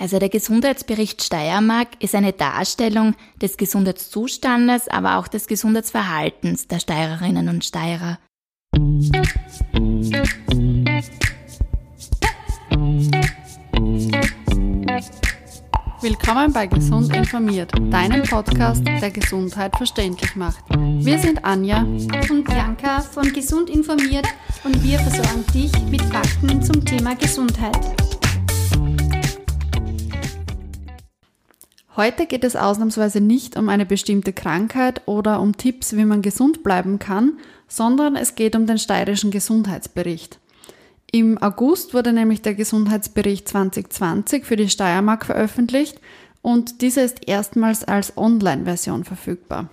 Also der Gesundheitsbericht Steiermark ist eine Darstellung des Gesundheitszustandes, aber auch des Gesundheitsverhaltens der Steirerinnen und Steirer. Willkommen bei Gesund informiert, deinem Podcast, der Gesundheit verständlich macht. Wir sind Anja und Bianca von Gesund informiert und wir versorgen dich mit Fakten zum Thema Gesundheit. Heute geht es ausnahmsweise nicht um eine bestimmte Krankheit oder um Tipps, wie man gesund bleiben kann, sondern es geht um den steirischen Gesundheitsbericht. Im August wurde nämlich der Gesundheitsbericht 2020 für die Steiermark veröffentlicht und dieser ist erstmals als Online-Version verfügbar.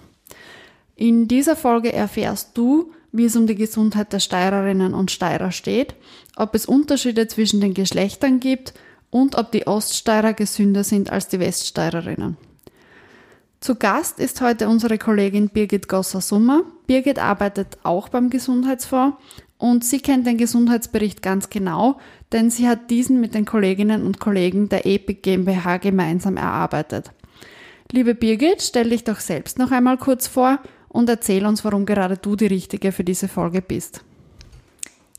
In dieser Folge erfährst du, wie es um die Gesundheit der Steirerinnen und Steirer steht, ob es Unterschiede zwischen den Geschlechtern gibt und ob die Oststeirer gesünder sind als die Weststeirerinnen. Zu Gast ist heute unsere Kollegin Birgit Gosser-Summer. Birgit arbeitet auch beim Gesundheitsfonds und sie kennt den Gesundheitsbericht ganz genau, denn sie hat diesen mit den Kolleginnen und Kollegen der EPIC GmbH gemeinsam erarbeitet. Liebe Birgit, stell dich doch selbst noch einmal kurz vor und erzähl uns, warum gerade du die Richtige für diese Folge bist.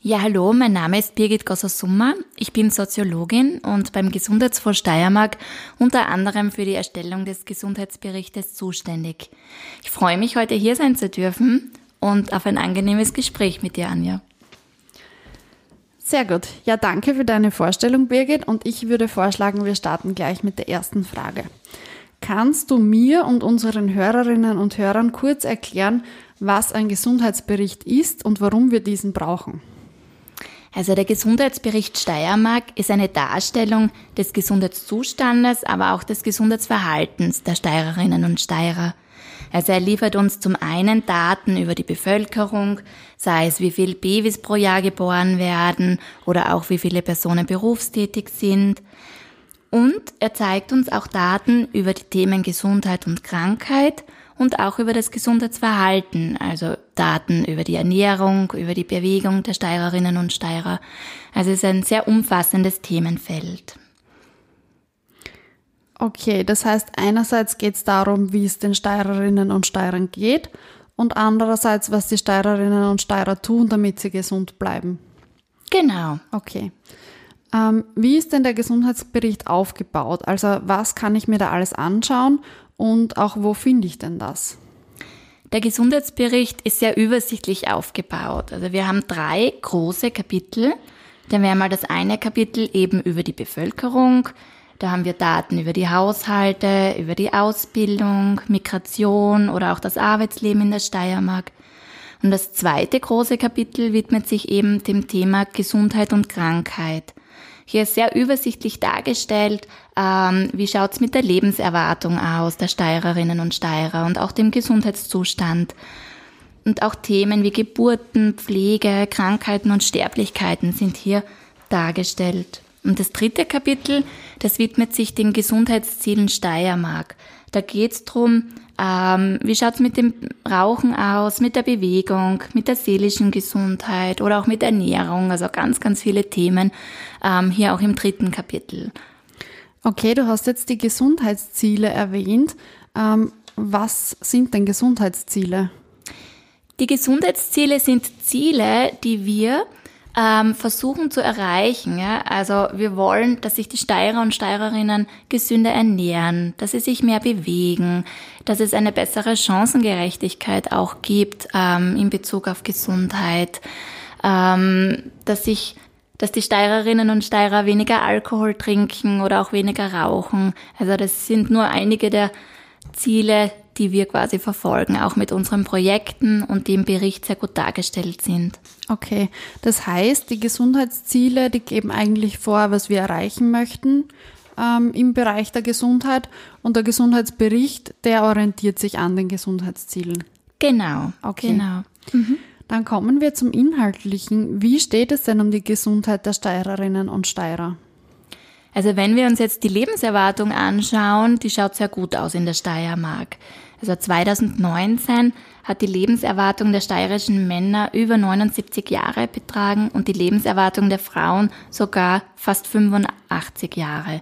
Ja, hallo, mein Name ist Birgit Gosser-Summer. Ich bin Soziologin und beim Gesundheitsfonds Steiermark unter anderem für die Erstellung des Gesundheitsberichtes zuständig. Ich freue mich, heute hier sein zu dürfen und auf ein angenehmes Gespräch mit dir, Anja. Sehr gut. Ja, danke für deine Vorstellung, Birgit. Und ich würde vorschlagen, wir starten gleich mit der ersten Frage. Kannst du mir und unseren Hörerinnen und Hörern kurz erklären, was ein Gesundheitsbericht ist und warum wir diesen brauchen? Also der Gesundheitsbericht Steiermark ist eine Darstellung des Gesundheitszustandes, aber auch des Gesundheitsverhaltens der Steirerinnen und Steirer. Also er liefert uns zum einen Daten über die Bevölkerung, sei es wie viele Babys pro Jahr geboren werden oder auch wie viele Personen berufstätig sind. Und er zeigt uns auch Daten über die Themen Gesundheit und Krankheit und auch über das Gesundheitsverhalten, also Daten über die Ernährung, über die Bewegung der Steirerinnen und Steirer. Also es ist ein sehr umfassendes Themenfeld. Okay, das heißt, einerseits geht es darum, wie es den Steirerinnen und Steirern geht und andererseits, was die Steirerinnen und Steirer tun, damit sie gesund bleiben. Genau. Okay. Ähm, wie ist denn der Gesundheitsbericht aufgebaut? Also was kann ich mir da alles anschauen und auch wo finde ich denn das? Der Gesundheitsbericht ist sehr übersichtlich aufgebaut. Also wir haben drei große Kapitel. Dann wäre mal das eine Kapitel eben über die Bevölkerung. Da haben wir Daten über die Haushalte, über die Ausbildung, Migration oder auch das Arbeitsleben in der Steiermark. Und das zweite große Kapitel widmet sich eben dem Thema Gesundheit und Krankheit. Hier ist sehr übersichtlich dargestellt, ähm, wie schaut's mit der Lebenserwartung aus der Steirerinnen und Steirer und auch dem Gesundheitszustand. Und auch Themen wie Geburten, Pflege, Krankheiten und Sterblichkeiten sind hier dargestellt. Und das dritte Kapitel, das widmet sich den Gesundheitszielen Steiermark. Da geht's drum, ähm, wie schaut's mit dem Rauchen aus, mit der Bewegung, mit der seelischen Gesundheit oder auch mit Ernährung. Also ganz, ganz viele Themen ähm, hier auch im dritten Kapitel. Okay, du hast jetzt die Gesundheitsziele erwähnt. Ähm, was sind denn Gesundheitsziele? Die Gesundheitsziele sind Ziele, die wir ähm, versuchen zu erreichen. Ja? Also wir wollen, dass sich die Steirer und Steirerinnen gesünder ernähren, dass sie sich mehr bewegen, dass es eine bessere Chancengerechtigkeit auch gibt ähm, in Bezug auf Gesundheit, ähm, dass sich dass die Steirerinnen und Steirer weniger Alkohol trinken oder auch weniger rauchen. Also das sind nur einige der Ziele, die wir quasi verfolgen, auch mit unseren Projekten und die im Bericht sehr gut dargestellt sind. Okay, das heißt, die Gesundheitsziele, die geben eigentlich vor, was wir erreichen möchten ähm, im Bereich der Gesundheit und der Gesundheitsbericht, der orientiert sich an den Gesundheitszielen. Genau, okay. genau. Mhm. Dann kommen wir zum Inhaltlichen. Wie steht es denn um die Gesundheit der Steirerinnen und Steirer? Also wenn wir uns jetzt die Lebenserwartung anschauen, die schaut sehr gut aus in der Steiermark. Also 2019 hat die Lebenserwartung der steirischen Männer über 79 Jahre betragen und die Lebenserwartung der Frauen sogar fast 85 Jahre.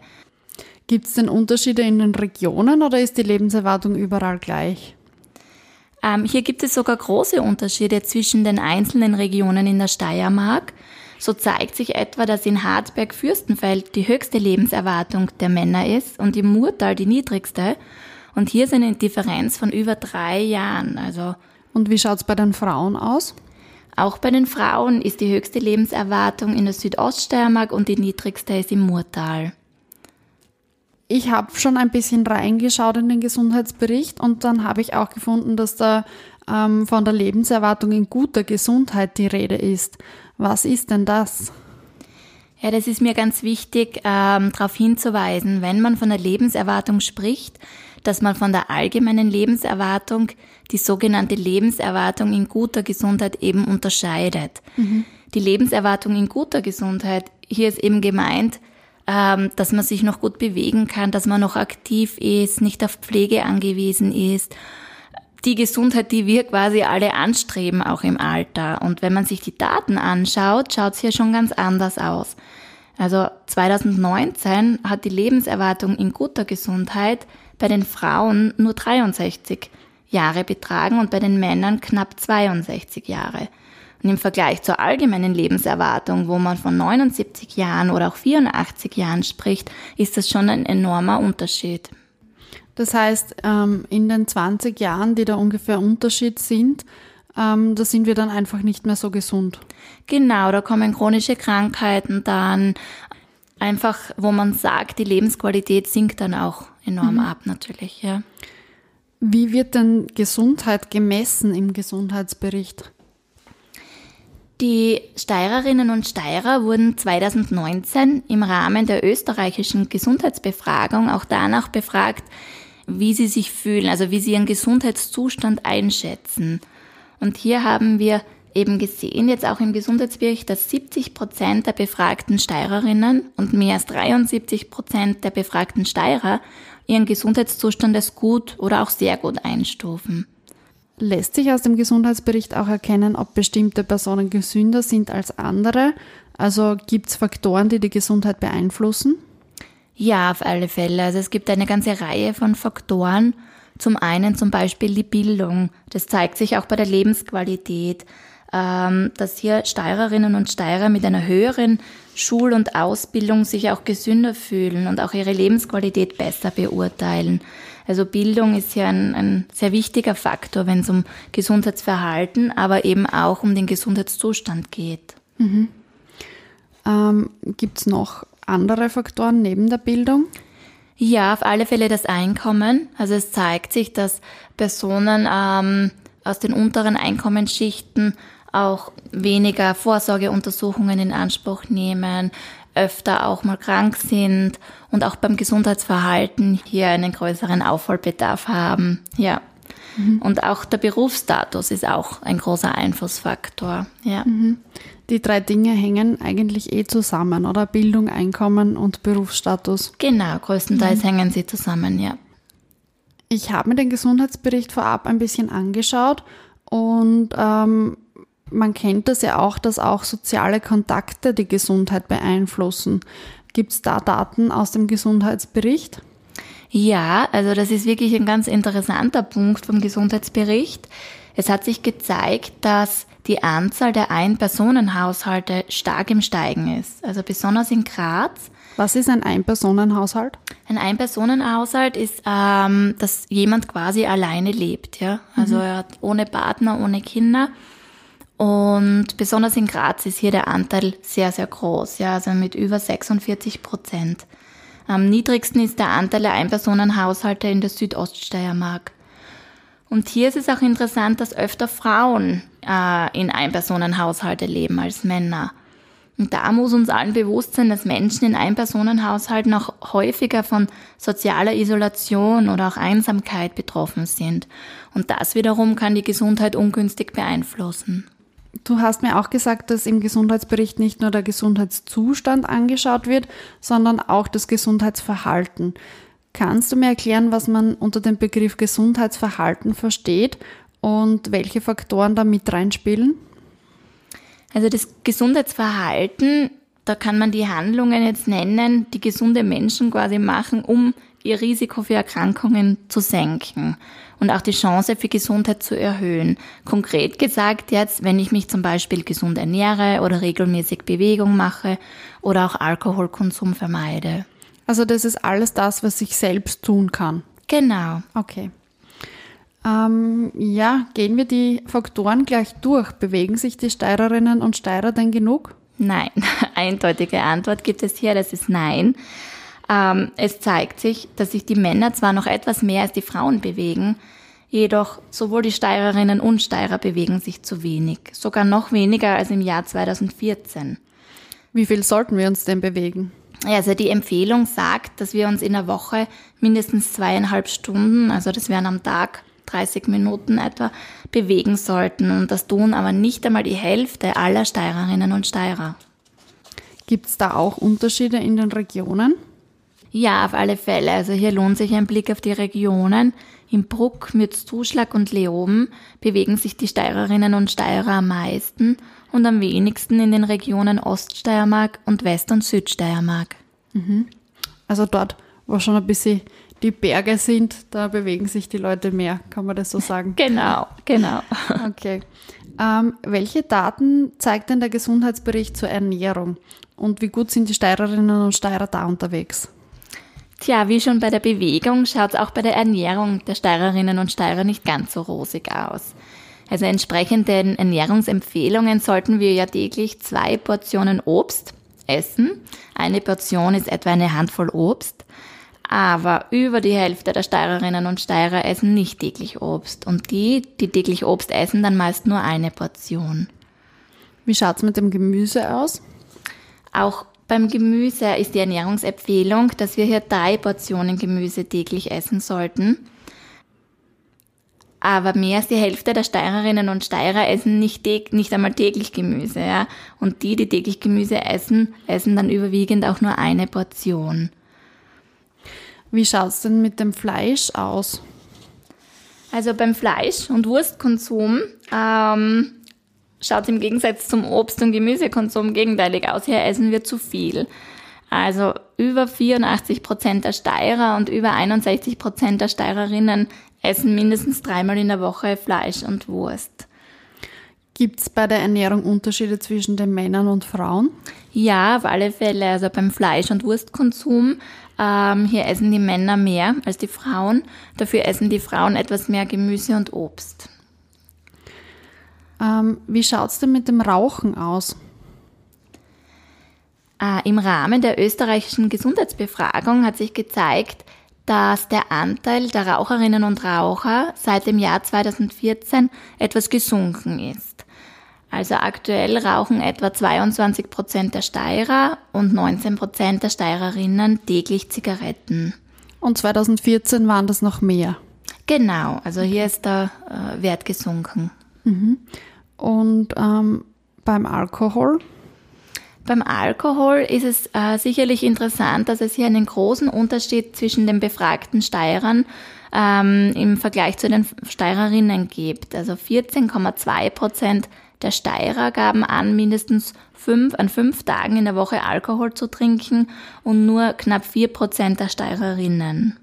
Gibt es denn Unterschiede in den Regionen oder ist die Lebenserwartung überall gleich? Ähm, hier gibt es sogar große Unterschiede zwischen den einzelnen Regionen in der Steiermark. So zeigt sich etwa, dass in Harzberg-Fürstenfeld die höchste Lebenserwartung der Männer ist und im Murtal die niedrigste. Und hier sind eine Differenz von über drei Jahren. Also und wie schaut es bei den Frauen aus? Auch bei den Frauen ist die höchste Lebenserwartung in der Südoststeiermark und die niedrigste ist im Murtal. Ich habe schon ein bisschen reingeschaut in den Gesundheitsbericht und dann habe ich auch gefunden, dass da ähm, von der Lebenserwartung in guter Gesundheit die Rede ist. Was ist denn das? Ja, das ist mir ganz wichtig, ähm, darauf hinzuweisen, wenn man von der Lebenserwartung spricht, dass man von der allgemeinen Lebenserwartung die sogenannte Lebenserwartung in guter Gesundheit eben unterscheidet. Mhm. Die Lebenserwartung in guter Gesundheit, hier ist eben gemeint, ähm, dass man sich noch gut bewegen kann, dass man noch aktiv ist, nicht auf Pflege angewiesen ist. Die Gesundheit, die wir quasi alle anstreben, auch im Alter. Und wenn man sich die Daten anschaut, schaut es hier schon ganz anders aus. Also 2019 hat die Lebenserwartung in guter Gesundheit bei den Frauen nur 63 Jahre betragen und bei den Männern knapp 62 Jahre. Und im Vergleich zur allgemeinen Lebenserwartung, wo man von 79 Jahren oder auch 84 Jahren spricht, ist das schon ein enormer Unterschied. Das heißt, ähm, in den 20 Jahren, die da ungefähr Unterschied sind, ähm, da sind wir dann einfach nicht mehr so gesund. Genau, da kommen chronische Krankheiten dann, einfach, wo man sagt, die Lebensqualität sinkt dann auch enorm mhm. ab natürlich, ja. Wie wird denn Gesundheit gemessen im Gesundheitsbericht? Die Steirerinnen und Steirer wurden 2019 im Rahmen der österreichischen Gesundheitsbefragung auch danach befragt, wie sie sich fühlen, also wie sie ihren Gesundheitszustand einschätzen. Und hier haben wir eben gesehen, jetzt auch im Gesundheitsbericht, dass 70 Prozent der befragten Steirerinnen und mehr als 73 Prozent der befragten Steirer ihren Gesundheitszustand als gut oder auch sehr gut einstufen. Lässt sich aus dem Gesundheitsbericht auch erkennen, ob bestimmte Personen gesünder sind als andere? Also gibt es Faktoren, die die Gesundheit beeinflussen? Ja, auf alle Fälle. Also es gibt eine ganze Reihe von Faktoren. Zum einen zum Beispiel die Bildung. Das zeigt sich auch bei der Lebensqualität, dass hier Steirerinnen und Steirer mit einer höheren Schul- und Ausbildung sich auch gesünder fühlen und auch ihre Lebensqualität besser beurteilen. Also Bildung ist ja ein, ein sehr wichtiger Faktor, wenn es um Gesundheitsverhalten, aber eben auch um den Gesundheitszustand geht. Mhm. Ähm, Gibt es noch andere Faktoren neben der Bildung? Ja, auf alle Fälle das Einkommen. Also es zeigt sich, dass Personen ähm, aus den unteren Einkommensschichten auch weniger Vorsorgeuntersuchungen in Anspruch nehmen, öfter auch mal krank sind und auch beim Gesundheitsverhalten hier einen größeren Aufholbedarf haben. Ja. Mhm. Und auch der Berufsstatus ist auch ein großer Einflussfaktor. Ja. Mhm. Die drei Dinge hängen eigentlich eh zusammen, oder? Bildung, Einkommen und Berufsstatus. Genau, größtenteils mhm. hängen sie zusammen, ja. Ich habe mir den Gesundheitsbericht vorab ein bisschen angeschaut und ähm, man kennt das ja auch, dass auch soziale Kontakte die Gesundheit beeinflussen. Gibt es da Daten aus dem Gesundheitsbericht? Ja, also das ist wirklich ein ganz interessanter Punkt vom Gesundheitsbericht. Es hat sich gezeigt, dass die Anzahl der Ein-Personen-Haushalte stark im Steigen ist. Also besonders in Graz. Was ist ein Ein-Personen-Haushalt? Ein Ein-Personen-Haushalt ist, ähm, dass jemand quasi alleine lebt. Ja? Also mhm. er hat ohne Partner, ohne Kinder und besonders in Graz ist hier der Anteil sehr, sehr groß, ja, also mit über 46 Prozent. Am niedrigsten ist der Anteil der Einpersonenhaushalte in der Südoststeiermark. Und hier ist es auch interessant, dass öfter Frauen äh, in Einpersonenhaushalte leben als Männer. Und da muss uns allen bewusst sein, dass Menschen in Einpersonenhaushalten auch häufiger von sozialer Isolation oder auch Einsamkeit betroffen sind. Und das wiederum kann die Gesundheit ungünstig beeinflussen. Du hast mir auch gesagt, dass im Gesundheitsbericht nicht nur der Gesundheitszustand angeschaut wird, sondern auch das Gesundheitsverhalten. Kannst du mir erklären, was man unter dem Begriff Gesundheitsverhalten versteht und welche Faktoren da mit reinspielen? Also das Gesundheitsverhalten da kann man die Handlungen jetzt nennen, die gesunde Menschen quasi machen, um ihr Risiko für Erkrankungen zu senken und auch die Chance für Gesundheit zu erhöhen. Konkret gesagt jetzt, wenn ich mich zum Beispiel gesund ernähre oder regelmäßig Bewegung mache oder auch Alkoholkonsum vermeide. Also das ist alles das, was ich selbst tun kann. Genau. Okay. Ähm, ja, gehen wir die Faktoren gleich durch. Bewegen sich die Steirerinnen und Steirer denn genug? Nein, eindeutige Antwort gibt es hier, das ist nein. Ähm, es zeigt sich, dass sich die Männer zwar noch etwas mehr als die Frauen bewegen, jedoch sowohl die Steirerinnen und Steirer bewegen sich zu wenig, sogar noch weniger als im Jahr 2014. Wie viel sollten wir uns denn bewegen? Also die Empfehlung sagt, dass wir uns in der Woche mindestens zweieinhalb Stunden, also das wären am Tag 30 Minuten etwa, bewegen sollten. Und das tun aber nicht einmal die Hälfte aller Steirerinnen und Steirer. Gibt es da auch Unterschiede in den Regionen? Ja, auf alle Fälle. Also hier lohnt sich ein Blick auf die Regionen. Im Bruck, Mürzzuschlag und Leoben bewegen sich die Steirerinnen und Steirer am meisten und am wenigsten in den Regionen Oststeiermark und West- und Südsteiermark. Mhm. Also dort, wo schon ein bisschen die Berge sind, da bewegen sich die Leute mehr, kann man das so sagen? Genau, genau. Okay. Ähm, welche Daten zeigt denn der Gesundheitsbericht zur Ernährung? Und wie gut sind die Steirerinnen und Steirer da unterwegs? Tja, wie schon bei der Bewegung schaut es auch bei der Ernährung der Steirerinnen und Steirer nicht ganz so rosig aus. Also entsprechend den Ernährungsempfehlungen sollten wir ja täglich zwei Portionen Obst essen. Eine Portion ist etwa eine Handvoll Obst. Aber über die Hälfte der Steirerinnen und Steirer essen nicht täglich Obst. Und die, die täglich Obst essen, dann meist nur eine Portion. Wie schaut's mit dem Gemüse aus? Auch beim Gemüse ist die Ernährungsempfehlung, dass wir hier drei Portionen Gemüse täglich essen sollten. Aber mehr als die Hälfte der Steirerinnen und Steirer essen nicht, nicht einmal täglich Gemüse. Ja? Und die, die täglich Gemüse essen, essen dann überwiegend auch nur eine Portion. Wie schaut es denn mit dem Fleisch aus? Also beim Fleisch- und Wurstkonsum ähm, schaut im Gegensatz zum Obst- und Gemüsekonsum gegenteilig aus. Hier essen wir zu viel. Also über 84 Prozent der Steirer und über 61 Prozent der Steirerinnen essen mindestens dreimal in der Woche Fleisch und Wurst. Gibt es bei der Ernährung Unterschiede zwischen den Männern und Frauen? Ja, auf alle Fälle. Also beim Fleisch- und Wurstkonsum, ähm, hier essen die Männer mehr als die Frauen. Dafür essen die Frauen etwas mehr Gemüse und Obst. Ähm, wie schaut es denn mit dem Rauchen aus? Äh, Im Rahmen der österreichischen Gesundheitsbefragung hat sich gezeigt, dass der Anteil der Raucherinnen und Raucher seit dem Jahr 2014 etwas gesunken ist. Also aktuell rauchen etwa 22 Prozent der Steirer und 19 Prozent der Steirerinnen täglich Zigaretten. Und 2014 waren das noch mehr. Genau, also hier ist der äh, Wert gesunken. Mhm. Und ähm, beim Alkohol? Beim Alkohol ist es äh, sicherlich interessant, dass es hier einen großen Unterschied zwischen den befragten Steirern ähm, im Vergleich zu den Steirerinnen gibt. Also 14,2 Prozent der Steirer gaben an, mindestens fünf, an fünf Tagen in der Woche Alkohol zu trinken und nur knapp vier Prozent der Steirerinnen.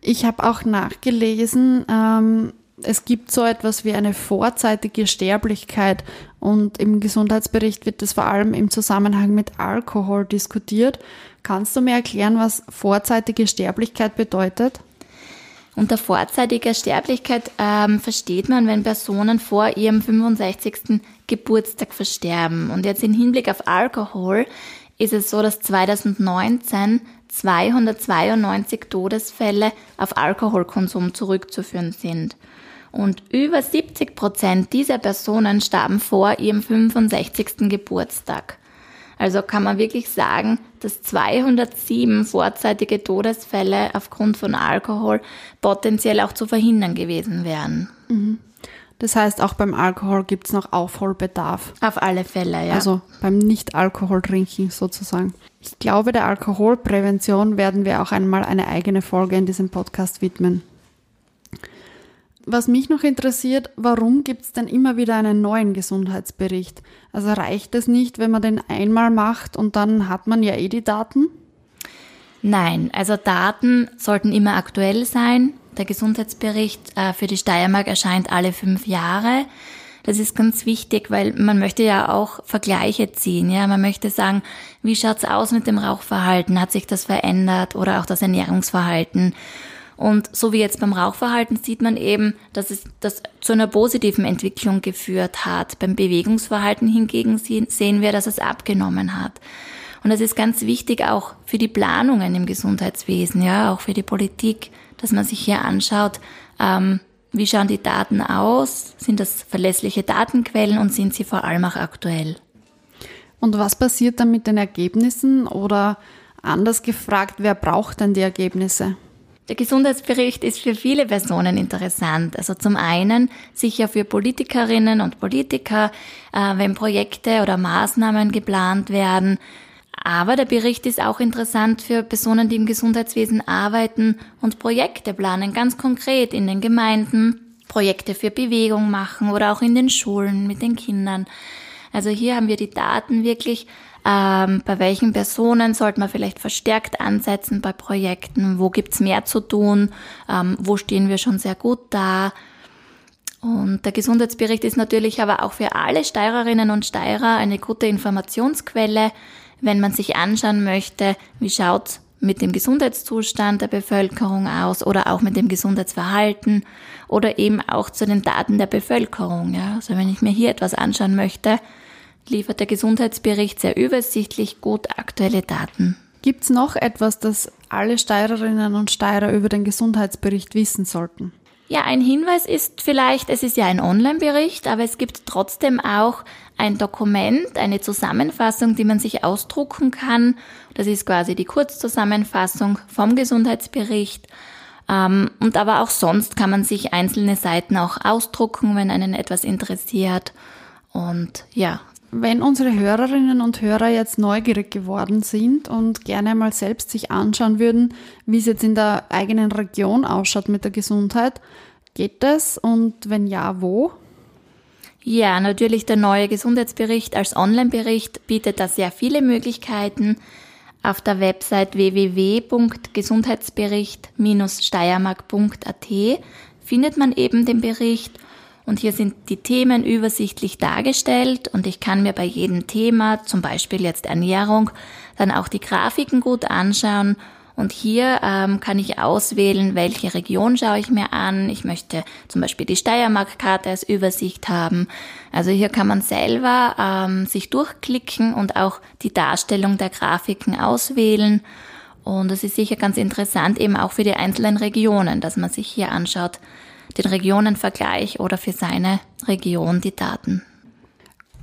Ich habe auch nachgelesen, ähm, es gibt so etwas wie eine vorzeitige Sterblichkeit und im Gesundheitsbericht wird das vor allem im Zusammenhang mit Alkohol diskutiert. Kannst du mir erklären, was vorzeitige Sterblichkeit bedeutet? Unter vorzeitiger Sterblichkeit ähm, versteht man, wenn Personen vor ihrem 65. Geburtstag versterben. Und jetzt im Hinblick auf Alkohol ist es so, dass 2019 292 Todesfälle auf Alkoholkonsum zurückzuführen sind. Und über 70 Prozent dieser Personen starben vor ihrem 65. Geburtstag. Also kann man wirklich sagen, dass 207 vorzeitige Todesfälle aufgrund von Alkohol potenziell auch zu verhindern gewesen wären. Mhm. Das heißt, auch beim Alkohol gibt es noch Aufholbedarf. Auf alle Fälle, ja. Also beim Nicht-Alkohol-Trinken sozusagen. Ich glaube, der Alkoholprävention werden wir auch einmal eine eigene Folge in diesem Podcast widmen. Was mich noch interessiert, warum gibt es denn immer wieder einen neuen Gesundheitsbericht? Also reicht es nicht, wenn man den einmal macht und dann hat man ja eh die Daten? Nein, also Daten sollten immer aktuell sein. Der Gesundheitsbericht äh, für die Steiermark erscheint alle fünf Jahre. Das ist ganz wichtig, weil man möchte ja auch Vergleiche ziehen. Ja, man möchte sagen, wie schaut's aus mit dem Rauchverhalten? Hat sich das verändert oder auch das Ernährungsverhalten? Und so wie jetzt beim Rauchverhalten sieht man eben, dass es das zu einer positiven Entwicklung geführt hat. Beim Bewegungsverhalten hingegen sehen wir, dass es abgenommen hat. Und das ist ganz wichtig auch für die Planungen im Gesundheitswesen, ja, auch für die Politik, dass man sich hier anschaut, ähm, wie schauen die Daten aus? Sind das verlässliche Datenquellen und sind sie vor allem auch aktuell? Und was passiert dann mit den Ergebnissen oder anders gefragt, wer braucht denn die Ergebnisse? Der Gesundheitsbericht ist für viele Personen interessant. Also zum einen sicher für Politikerinnen und Politiker, äh, wenn Projekte oder Maßnahmen geplant werden. Aber der Bericht ist auch interessant für Personen, die im Gesundheitswesen arbeiten und Projekte planen, ganz konkret in den Gemeinden, Projekte für Bewegung machen oder auch in den Schulen mit den Kindern. Also hier haben wir die Daten wirklich ähm, bei welchen Personen sollte man vielleicht verstärkt ansetzen bei Projekten? Wo gibt's mehr zu tun? Ähm, wo stehen wir schon sehr gut da? Und der Gesundheitsbericht ist natürlich aber auch für alle Steirerinnen und Steirer eine gute Informationsquelle, wenn man sich anschauen möchte, wie schaut mit dem Gesundheitszustand der Bevölkerung aus oder auch mit dem Gesundheitsverhalten oder eben auch zu den Daten der Bevölkerung. Ja. Also wenn ich mir hier etwas anschauen möchte, liefert der Gesundheitsbericht sehr übersichtlich gut aktuelle Daten. Gibt es noch etwas, das alle Steirerinnen und Steirer über den Gesundheitsbericht wissen sollten? Ja, ein Hinweis ist vielleicht, es ist ja ein Online-Bericht, aber es gibt trotzdem auch ein Dokument, eine Zusammenfassung, die man sich ausdrucken kann. Das ist quasi die Kurzzusammenfassung vom Gesundheitsbericht. Ähm, und aber auch sonst kann man sich einzelne Seiten auch ausdrucken, wenn einen etwas interessiert. Und ja, wenn unsere Hörerinnen und Hörer jetzt neugierig geworden sind und gerne mal selbst sich anschauen würden, wie es jetzt in der eigenen Region ausschaut mit der Gesundheit, geht das und wenn ja, wo? Ja, natürlich der neue Gesundheitsbericht als Online-Bericht bietet da sehr viele Möglichkeiten. Auf der Website www.gesundheitsbericht-steiermark.at findet man eben den Bericht und hier sind die Themen übersichtlich dargestellt und ich kann mir bei jedem Thema, zum Beispiel jetzt Ernährung, dann auch die Grafiken gut anschauen. Und hier ähm, kann ich auswählen, welche Region schaue ich mir an. Ich möchte zum Beispiel die Steiermark-Karte als Übersicht haben. Also hier kann man selber ähm, sich durchklicken und auch die Darstellung der Grafiken auswählen. Und es ist sicher ganz interessant eben auch für die einzelnen Regionen, dass man sich hier anschaut, den Regionenvergleich oder für seine Region die Daten.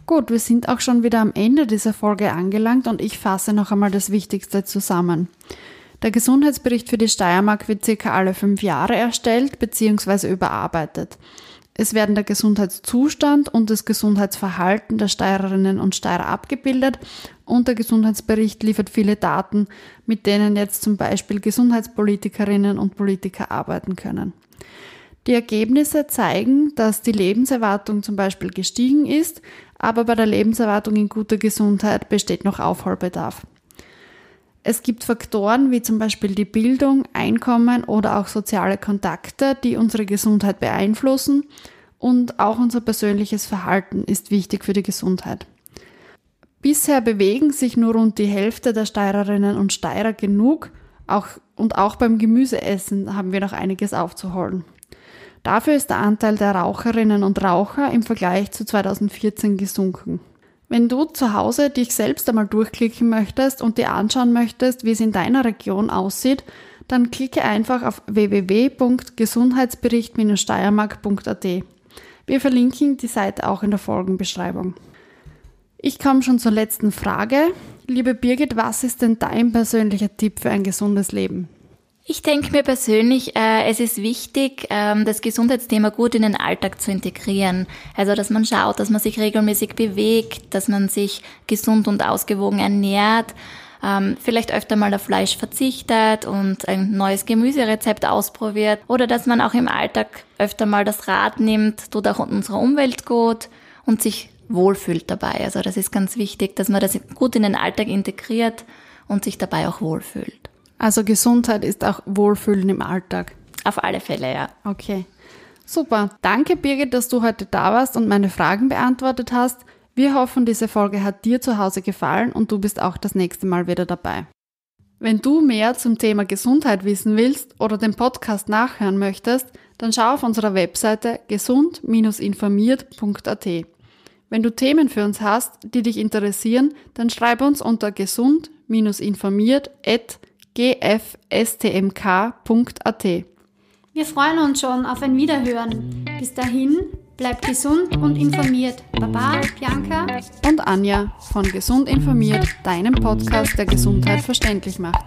Gut, wir sind auch schon wieder am Ende dieser Folge angelangt und ich fasse noch einmal das Wichtigste zusammen. Der Gesundheitsbericht für die Steiermark wird circa alle fünf Jahre erstellt bzw. überarbeitet. Es werden der Gesundheitszustand und das Gesundheitsverhalten der Steirerinnen und Steirer abgebildet und der Gesundheitsbericht liefert viele Daten, mit denen jetzt zum Beispiel Gesundheitspolitikerinnen und Politiker arbeiten können. Die Ergebnisse zeigen, dass die Lebenserwartung zum Beispiel gestiegen ist, aber bei der Lebenserwartung in guter Gesundheit besteht noch Aufholbedarf. Es gibt Faktoren wie zum Beispiel die Bildung, Einkommen oder auch soziale Kontakte, die unsere Gesundheit beeinflussen und auch unser persönliches Verhalten ist wichtig für die Gesundheit. Bisher bewegen sich nur rund die Hälfte der Steirerinnen und Steirer genug auch, und auch beim Gemüseessen haben wir noch einiges aufzuholen. Dafür ist der Anteil der Raucherinnen und Raucher im Vergleich zu 2014 gesunken. Wenn du zu Hause dich selbst einmal durchklicken möchtest und dir anschauen möchtest, wie es in deiner Region aussieht, dann klicke einfach auf www.gesundheitsbericht-steiermark.at. Wir verlinken die Seite auch in der Folgenbeschreibung. Ich komme schon zur letzten Frage. Liebe Birgit, was ist denn dein persönlicher Tipp für ein gesundes Leben? Ich denke mir persönlich, äh, es ist wichtig, ähm, das Gesundheitsthema gut in den Alltag zu integrieren. Also, dass man schaut, dass man sich regelmäßig bewegt, dass man sich gesund und ausgewogen ernährt, ähm, vielleicht öfter mal auf Fleisch verzichtet und ein neues Gemüserezept ausprobiert oder dass man auch im Alltag öfter mal das Rad nimmt, tut auch unserer Umwelt gut und sich wohlfühlt dabei. Also das ist ganz wichtig, dass man das gut in den Alltag integriert und sich dabei auch wohlfühlt. Also Gesundheit ist auch Wohlfühlen im Alltag. Auf alle Fälle, ja. Okay. Super. Danke, Birgit, dass du heute da warst und meine Fragen beantwortet hast. Wir hoffen, diese Folge hat dir zu Hause gefallen und du bist auch das nächste Mal wieder dabei. Wenn du mehr zum Thema Gesundheit wissen willst oder den Podcast nachhören möchtest, dann schau auf unserer Webseite gesund-informiert.at. Wenn du Themen für uns hast, die dich interessieren, dann schreib uns unter gfstmk.at. Wir freuen uns schon auf ein Wiederhören. Bis dahin, bleibt gesund und informiert. Baba, Bianca und Anja von Gesund informiert, deinem Podcast, der Gesundheit verständlich macht.